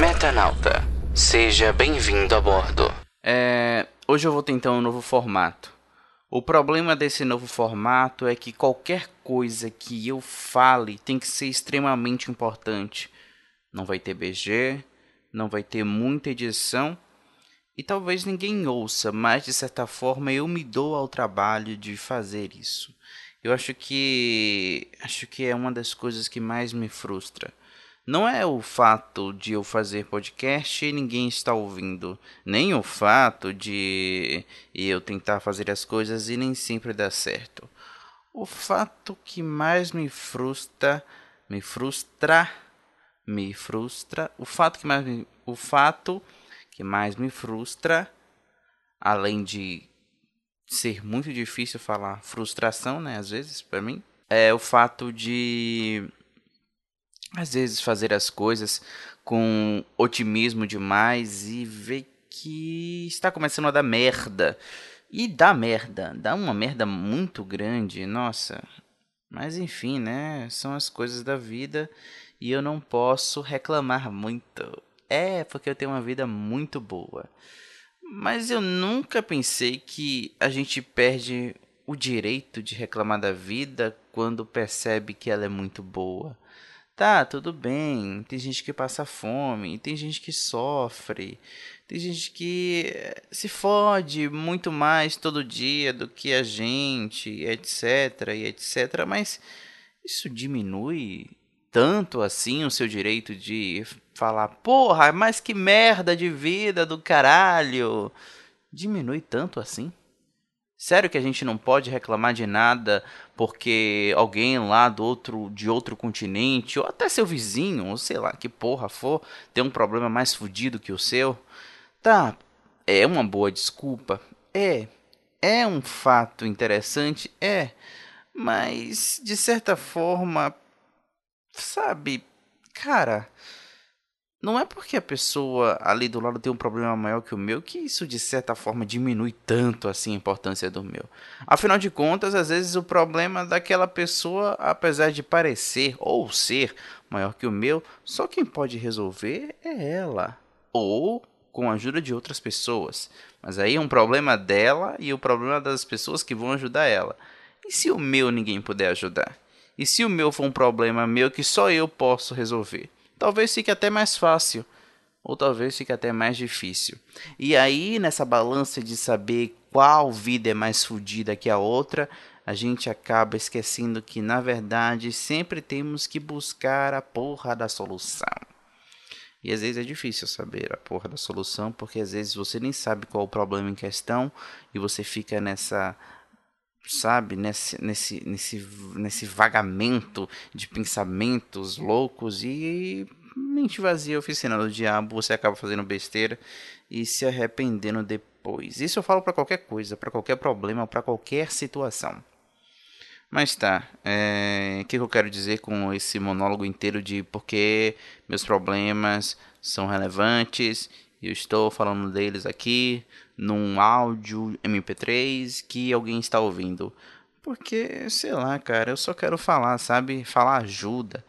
Metanauta, seja bem-vindo a bordo. É, hoje eu vou tentar um novo formato. O problema desse novo formato é que qualquer coisa que eu fale tem que ser extremamente importante. Não vai ter BG, não vai ter muita edição e talvez ninguém ouça, mas de certa forma eu me dou ao trabalho de fazer isso. Eu acho que acho que é uma das coisas que mais me frustra não é o fato de eu fazer podcast e ninguém está ouvindo, nem o fato de eu tentar fazer as coisas e nem sempre dar certo. O fato que mais me frustra, me frustra, me frustra, o fato que mais me, o fato que mais me frustra, além de ser muito difícil falar frustração, né, às vezes para mim, é o fato de às vezes fazer as coisas com otimismo demais e ver que está começando a dar merda. E dá merda, dá uma merda muito grande, nossa. Mas enfim, né? São as coisas da vida e eu não posso reclamar muito. É, porque eu tenho uma vida muito boa. Mas eu nunca pensei que a gente perde o direito de reclamar da vida quando percebe que ela é muito boa. Tá, tudo bem. Tem gente que passa fome, tem gente que sofre, tem gente que eh, se fode muito mais todo dia do que a gente, etc, e etc. Mas isso diminui tanto assim o seu direito de falar, porra, mas que merda de vida do caralho. Diminui tanto assim? Sério que a gente não pode reclamar de nada porque alguém lá do outro de outro continente ou até seu vizinho, ou sei lá, que porra for, tem um problema mais fodido que o seu? Tá, é uma boa desculpa. É. É um fato interessante, é. Mas de certa forma, sabe, cara, não é porque a pessoa ali do lado tem um problema maior que o meu que isso de certa forma diminui tanto assim a importância do meu. Afinal de contas, às vezes o problema daquela pessoa, apesar de parecer ou ser maior que o meu, só quem pode resolver é ela. Ou com a ajuda de outras pessoas. Mas aí é um problema dela e o problema das pessoas que vão ajudar ela. E se o meu ninguém puder ajudar? E se o meu for um problema meu que só eu posso resolver? Talvez fique até mais fácil, ou talvez fique até mais difícil. E aí, nessa balança de saber qual vida é mais fodida que a outra, a gente acaba esquecendo que, na verdade, sempre temos que buscar a porra da solução. E às vezes é difícil saber a porra da solução, porque às vezes você nem sabe qual o problema em questão e você fica nessa sabe, nesse, nesse, nesse, nesse vagamento de pensamentos loucos e mente vazia, oficina do diabo, você acaba fazendo besteira e se arrependendo depois. Isso eu falo para qualquer coisa, para qualquer problema, para qualquer situação. Mas tá, é, o que eu quero dizer com esse monólogo inteiro de porque meus problemas são relevantes e eu estou falando deles aqui num áudio MP3 que alguém está ouvindo. Porque, sei lá, cara, eu só quero falar, sabe? Falar ajuda.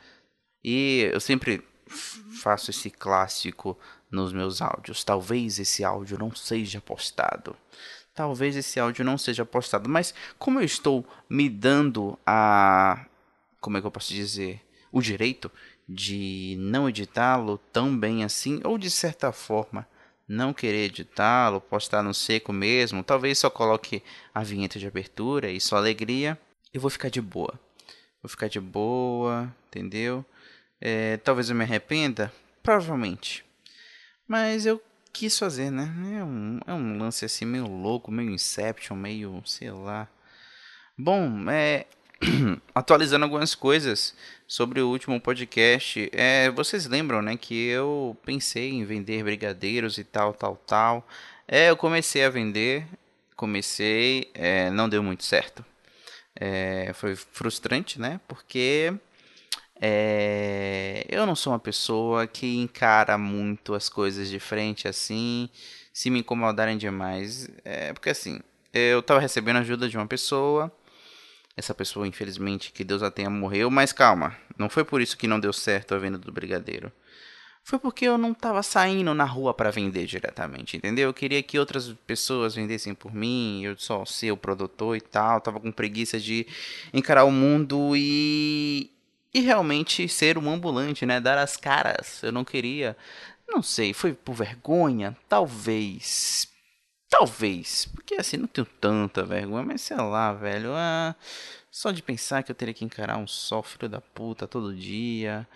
E eu sempre faço esse clássico nos meus áudios. Talvez esse áudio não seja postado. Talvez esse áudio não seja postado. Mas como eu estou me dando a. Como é que eu posso dizer? O direito de não editá-lo tão bem assim, ou de certa forma não querer editá-lo, postar no seco mesmo, talvez só coloque a vinheta de abertura e só alegria, eu vou ficar de boa. Vou ficar de boa, entendeu? É, talvez eu me arrependa, provavelmente. Mas eu quis fazer, né? É um, é um lance assim meio louco, meio Inception, meio, sei lá. Bom, é, atualizando algumas coisas sobre o último podcast. É, vocês lembram, né, que eu pensei em vender brigadeiros e tal, tal, tal. É, eu comecei a vender, comecei, é, não deu muito certo. É, foi frustrante, né, porque é, eu não sou uma pessoa que encara muito as coisas de frente assim, se me incomodarem demais. É, porque assim, eu estava recebendo ajuda de uma pessoa essa pessoa, infelizmente, que Deus a tenha, morreu, mas calma, não foi por isso que não deu certo a venda do brigadeiro. foi porque eu não tava saindo na rua para vender diretamente, entendeu? Eu queria que outras pessoas vendessem por mim, eu só ser o produtor e tal, tava com preguiça de encarar o mundo e e realmente ser um ambulante, né? Dar as caras. Eu não queria, não sei, foi por vergonha, talvez. Talvez, porque assim, não tenho tanta vergonha, mas sei lá, velho. Ah, só de pensar que eu teria que encarar um só filho da puta todo dia.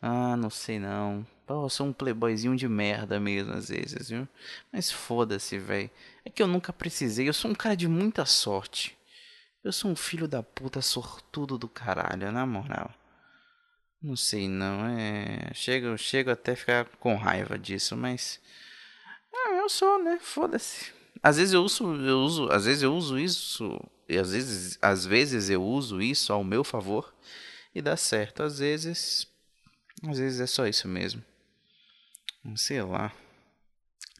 Ah, não sei não. Pô, eu sou um playboyzinho de merda mesmo, às vezes, viu? Mas foda-se, velho. É que eu nunca precisei. Eu sou um cara de muita sorte. Eu sou um filho da puta sortudo do caralho, na moral. Não sei não, é. Chego, chego até ficar com raiva disso, mas. Ah, eu sou, né? Foda-se. Às vezes eu uso, eu uso, às vezes eu uso isso, e às vezes, às vezes eu uso isso ao meu favor e dá certo. Às vezes, às vezes é só isso mesmo. Sei lá.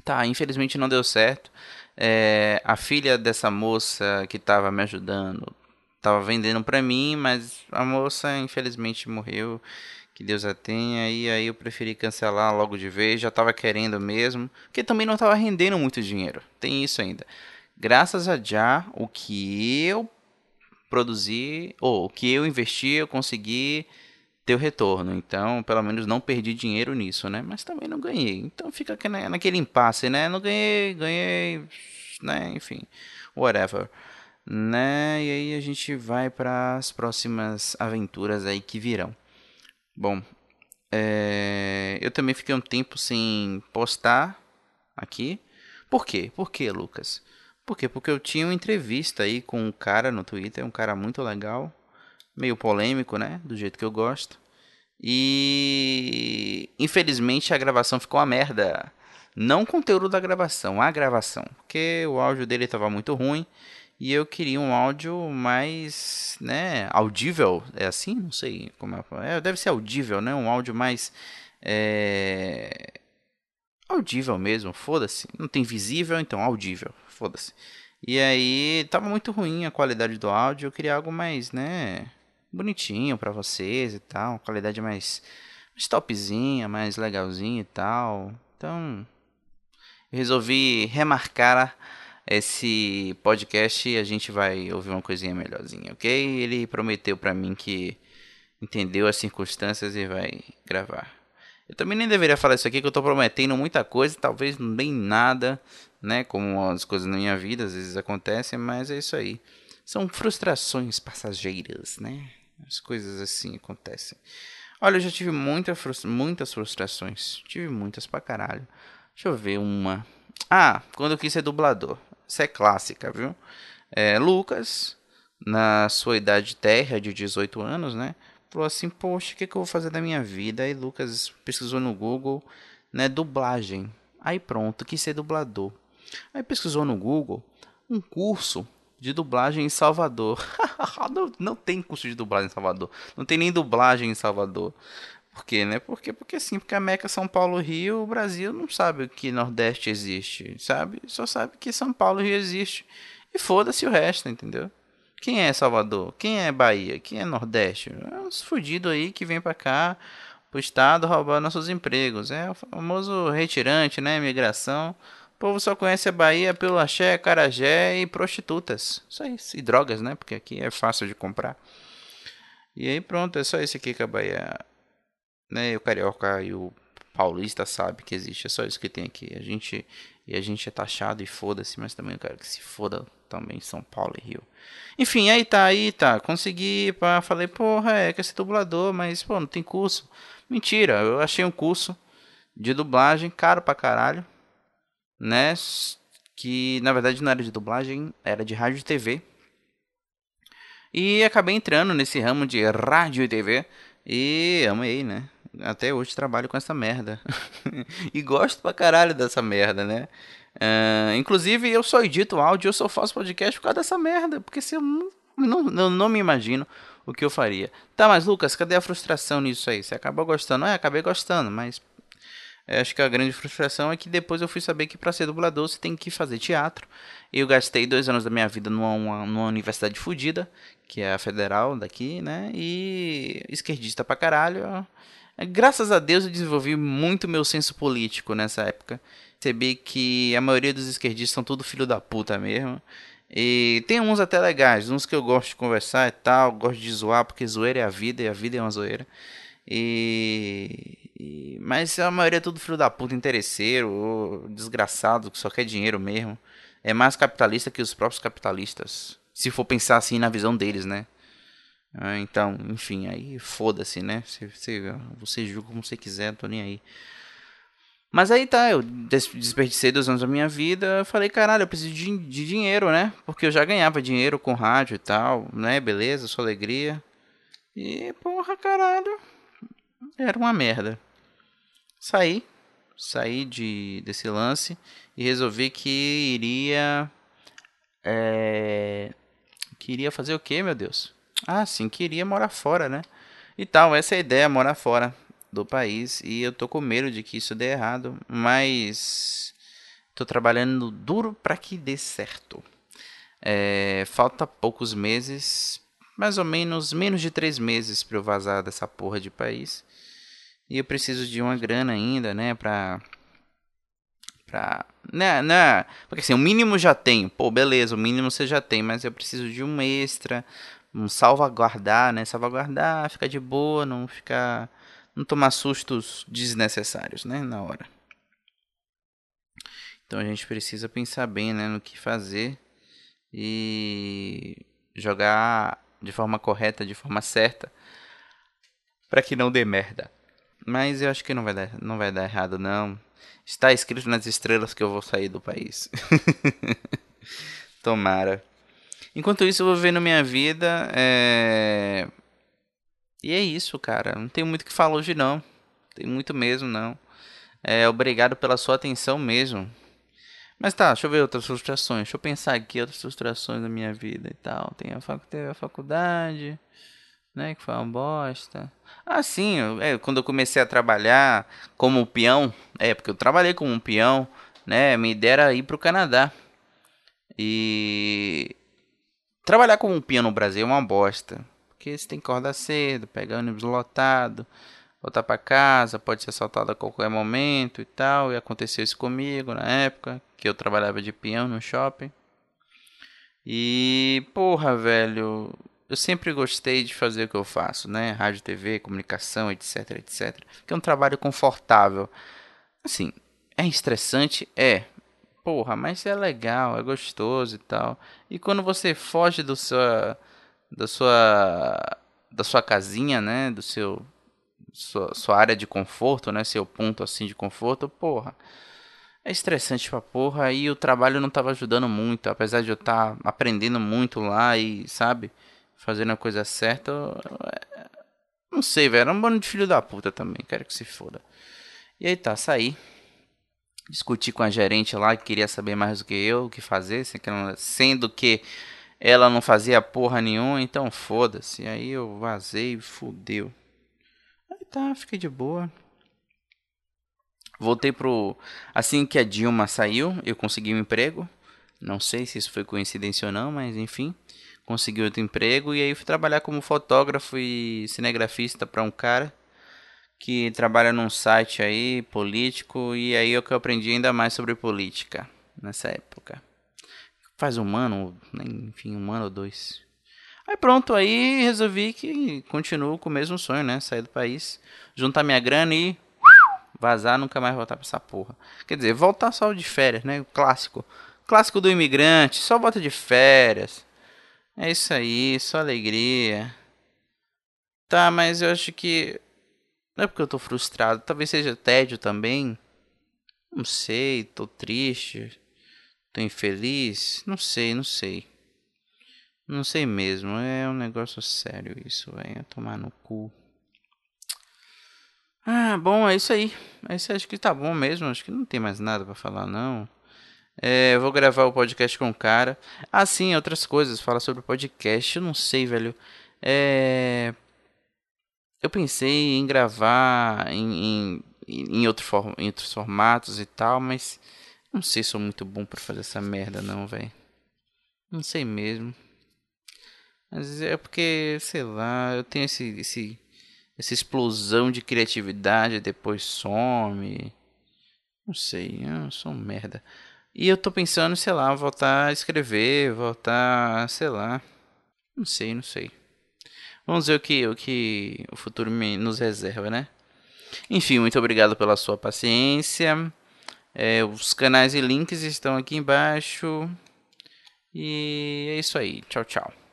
Tá, infelizmente não deu certo. É, a filha dessa moça que tava me ajudando tava vendendo pra mim, mas a moça infelizmente morreu. Que Deus a tenha. E aí eu preferi cancelar logo de vez. Já tava querendo mesmo. Porque também não tava rendendo muito dinheiro. Tem isso ainda. Graças a já, o que eu produzi, ou o que eu investi, eu consegui ter o retorno. Então, pelo menos não perdi dinheiro nisso, né? Mas também não ganhei. Então fica naquele impasse, né? Não ganhei, ganhei, né? Enfim, whatever. Né? E aí a gente vai para as próximas aventuras aí que virão. Bom, é... eu também fiquei um tempo sem postar aqui. Por quê? Por quê, Lucas? Por quê? Porque eu tinha uma entrevista aí com um cara no Twitter, um cara muito legal meio polêmico, né? Do jeito que eu gosto. E infelizmente a gravação ficou uma merda. Não o conteúdo da gravação, a gravação. Porque o áudio dele estava muito ruim. E eu queria um áudio mais, né, audível, é assim? Não sei como é. é deve ser audível, né? Um áudio mais é... audível mesmo, foda-se. Não tem visível, então audível, foda-se. E aí tava muito ruim a qualidade do áudio, eu queria algo mais, né, bonitinho para vocês e tal, qualidade mais, mais topzinha, mais legalzinha e tal. Então, resolvi remarcar esse podcast a gente vai ouvir uma coisinha melhorzinha, ok? Ele prometeu para mim que entendeu as circunstâncias e vai gravar. Eu também nem deveria falar isso aqui, que eu tô prometendo muita coisa, talvez nem nada, né? Como as coisas na minha vida às vezes acontecem, mas é isso aí. São frustrações passageiras, né? As coisas assim acontecem. Olha, eu já tive muita frustra muitas frustrações. Tive muitas pra caralho. Deixa eu ver uma. Ah, quando eu quis ser dublador. Essa é clássica, viu? É, Lucas, na sua idade terra de 18 anos, né? Falou assim: Poxa, o que, que eu vou fazer da minha vida? Aí Lucas pesquisou no Google, né? Dublagem. Aí pronto, quis ser dublador. Aí pesquisou no Google um curso de dublagem em Salvador. não, não tem curso de dublagem em Salvador. Não tem nem dublagem em Salvador. Por quê, né? Porque, porque sim, porque a Meca São Paulo Rio, o Brasil não sabe que Nordeste existe, sabe? Só sabe que São Paulo Rio existe. E foda-se o resto, entendeu? Quem é Salvador? Quem é Bahia? Quem é Nordeste? É uns fudidos aí que vem pra cá, pro estado, roubar nossos empregos. É o famoso retirante, né? Migração. O povo só conhece a Bahia pelo axé, carajé e prostitutas. Só isso. E drogas, né? Porque aqui é fácil de comprar. E aí pronto, é só isso aqui que a Bahia... Né? O carioca e o paulista sabe que existe. É só isso que tem aqui. A gente... E a gente é taxado e foda-se, mas também eu quero que se foda também São Paulo e Rio. Enfim, aí tá, aí tá. Consegui, pá, falei, porra, é, quer ser dublador, mas, pô, não tem curso. Mentira, eu achei um curso de dublagem caro pra caralho né? Que na verdade não era de dublagem, era de rádio e TV. E acabei entrando nesse ramo de rádio e TV e amei, né? Até hoje trabalho com essa merda. e gosto pra caralho dessa merda, né? Uh, inclusive, eu só edito áudio, eu só faço podcast por causa dessa merda. Porque se eu não, não, não me imagino o que eu faria. Tá, mas Lucas, cadê a frustração nisso aí? Você acabou gostando? É, acabei gostando, mas eu acho que a grande frustração é que depois eu fui saber que para ser dublador você tem que fazer teatro. Eu gastei dois anos da minha vida numa, numa universidade fodida, que é a federal daqui, né? E esquerdista pra caralho. Graças a Deus eu desenvolvi muito meu senso político nessa época. Percebi que a maioria dos esquerdistas são tudo filho da puta mesmo. E tem uns até legais, uns que eu gosto de conversar e tal, gosto de zoar, porque zoeira é a vida e a vida é uma zoeira. E, e, mas a maioria é tudo filho da puta, interesseiro, desgraçado, que só quer dinheiro mesmo. É mais capitalista que os próprios capitalistas. Se for pensar assim na visão deles, né? Ah, então, enfim, aí foda-se, né? Você, você, você julga como você quiser, não tô nem aí. Mas aí tá, eu desperdicei dois anos da minha vida. Falei, caralho, eu preciso de, de dinheiro, né? Porque eu já ganhava dinheiro com rádio e tal, né? Beleza, sua alegria. E, porra, caralho. Era uma merda. Saí. Saí de, desse lance e resolvi que iria. É, queria fazer o que, meu Deus? Ah, sim, queria morar fora, né? E tal, essa é a ideia, morar fora do país e eu tô com medo de que isso dê errado, mas tô trabalhando duro para que dê certo. É, falta poucos meses, mais ou menos menos de três meses para eu vazar dessa porra de país e eu preciso de uma grana ainda, né, pra pra né, né, porque assim, o mínimo já tenho, pô, beleza, o mínimo você já tem, mas eu preciso de um extra, um salvaguardar, né, salvaguardar, ficar de boa, não ficar não tomar sustos desnecessários, né, na hora. Então a gente precisa pensar bem, né, no que fazer e jogar de forma correta, de forma certa, para que não dê merda. Mas eu acho que não vai dar, não vai dar errado não. Está escrito nas estrelas que eu vou sair do país. Tomara. Enquanto isso, eu vou vendo minha vida. É... E é isso, cara. Não tem muito o que falar hoje, não. Tem muito mesmo, não. É, obrigado pela sua atenção mesmo. Mas tá, deixa eu ver outras frustrações. Deixa eu pensar aqui outras frustrações da minha vida e tal. Tem a, fac... a faculdade, né? Que foi uma bosta. Ah, sim. É, quando eu comecei a trabalhar como peão. É, porque eu trabalhei como um peão, né? Me ideia era ir pro Canadá. E. Trabalhar como um peão no Brasil é uma bosta porque você tem que acordar cedo, pegar ônibus lotado, voltar para casa, pode ser assaltado a qualquer momento e tal. E aconteceu isso comigo na época que eu trabalhava de peão no shopping. E porra, velho, eu sempre gostei de fazer o que eu faço, né? Rádio, TV, comunicação, etc, etc. Que é um trabalho confortável. Assim, é estressante, é. Porra, mas é legal, é gostoso e tal. E quando você foge do sua da sua da sua casinha, né, do seu sua, sua área de conforto, né, seu ponto assim de conforto, porra. É estressante pra porra e o trabalho não tava ajudando muito, apesar de eu estar tá aprendendo muito lá e, sabe, fazendo a coisa certa. É, não sei, velho, era um bando de filho da puta também, quero que se foda. E aí tá, saí. Discuti com a gerente lá que queria saber mais do que eu, o que fazer, sendo que ela não fazia porra nenhuma, então foda-se. Aí eu vazei e fudeu. Aí tá, fiquei de boa. Voltei pro. Assim que a Dilma saiu, eu consegui um emprego. Não sei se isso foi coincidência ou não, mas enfim. Consegui outro emprego e aí fui trabalhar como fotógrafo e cinegrafista para um cara que trabalha num site aí político e aí é que eu aprendi ainda mais sobre política nessa época. Faz um ano, enfim, um ano ou dois. Aí pronto, aí resolvi que continuo com o mesmo sonho, né? Sair do país, juntar minha grana e vazar, nunca mais voltar pra essa porra. Quer dizer, voltar só de férias, né? O clássico. Clássico do imigrante, só volta de férias. É isso aí, só alegria. Tá, mas eu acho que. Não é porque eu tô frustrado, talvez seja tédio também. Não sei, tô triste. Tô infeliz? Não sei, não sei. Não sei mesmo. É um negócio sério isso, velho. Tomar no cu. Ah, bom, é isso aí. É isso acho que tá bom mesmo. Acho que não tem mais nada para falar, não. É, eu vou gravar o podcast com o cara. Ah, sim, outras coisas. Fala sobre podcast. Eu não sei, velho. É. Eu pensei em gravar em, em, em, outro for, em outros formatos e tal, mas não sei se sou muito bom para fazer essa merda não, velho. Não sei mesmo. Mas é porque, sei lá, eu tenho esse, esse essa explosão de criatividade depois some. Não sei, eu sou um merda. E eu tô pensando, sei lá, voltar a escrever, voltar, sei lá. Não sei, não sei. Vamos ver o que o, que o futuro nos reserva, né? Enfim, muito obrigado pela sua paciência. É, os canais e links estão aqui embaixo. E é isso aí. Tchau, tchau.